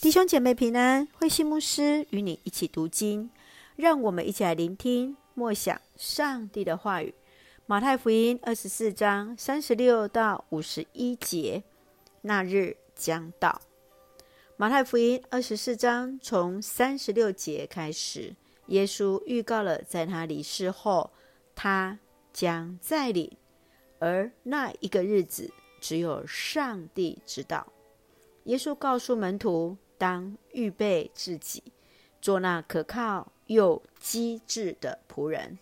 弟兄姐妹平安，慧馨牧师与你一起读经，让我们一起来聆听默想上帝的话语。马太福音二十四章三十六到五十一节，那日将到。马太福音二十四章从三十六节开始，耶稣预告了在他离世后，他将再临，而那一个日子只有上帝知道。耶稣告诉门徒，当预备自己，做那可靠又机智的仆人。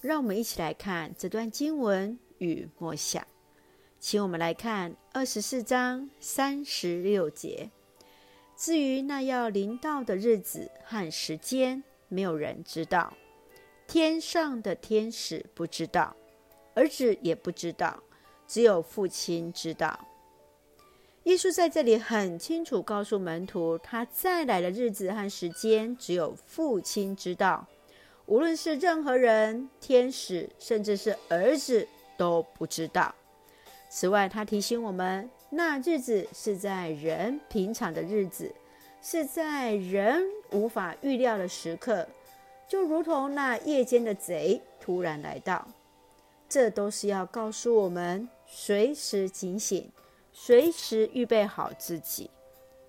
让我们一起来看这段经文与默想。请我们来看二十四章三十六节。至于那要临到的日子和时间，没有人知道，天上的天使不知道，儿子也不知道，只有父亲知道。耶稣在这里很清楚告诉门徒，他再来的日子和时间，只有父亲知道。无论是任何人、天使，甚至是儿子，都不知道。此外，他提醒我们，那日子是在人平常的日子，是在人无法预料的时刻，就如同那夜间的贼突然来到。这都是要告诉我们，随时警醒。随时预备好自己，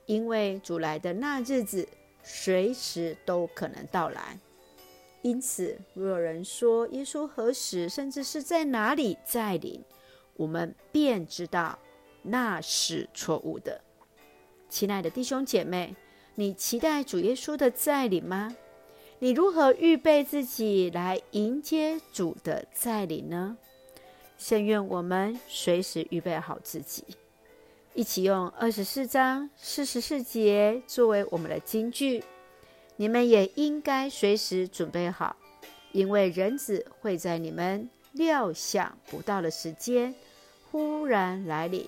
因为主来的那日子随时都可能到来。因此，若有人说耶稣何时，甚至是在哪里再临，我们便知道那是错误的。亲爱的弟兄姐妹，你期待主耶稣的再临吗？你如何预备自己来迎接主的再临呢？圣愿我们随时预备好自己。一起用二十四章四十四节作为我们的金句，你们也应该随时准备好，因为人子会在你们料想不到的时间忽然来临。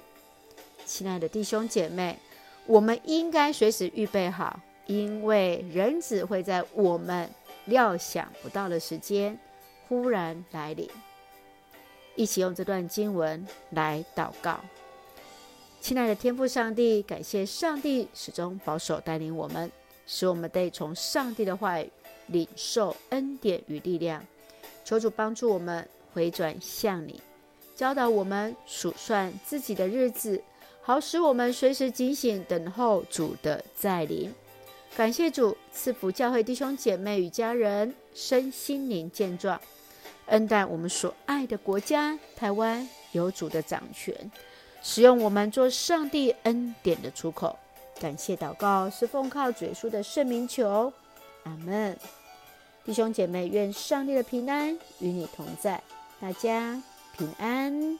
亲爱的弟兄姐妹，我们应该随时预备好，因为人子会在我们料想不到的时间忽然来临。一起用这段经文来祷告。亲爱的天父上帝，感谢上帝始终保守带领我们，使我们得从上帝的话语领受恩典与力量。求主帮助我们回转向你，教导我们数算自己的日子，好使我们随时警醒，等候主的再临。感谢主赐福教会弟兄姐妹与家人身心灵健壮，恩待我们所爱的国家台湾有主的掌权。使用我们做上帝恩典的出口，感谢祷告是奉靠主耶稣的圣名求，阿门。弟兄姐妹，愿上帝的平安与你同在，大家平安。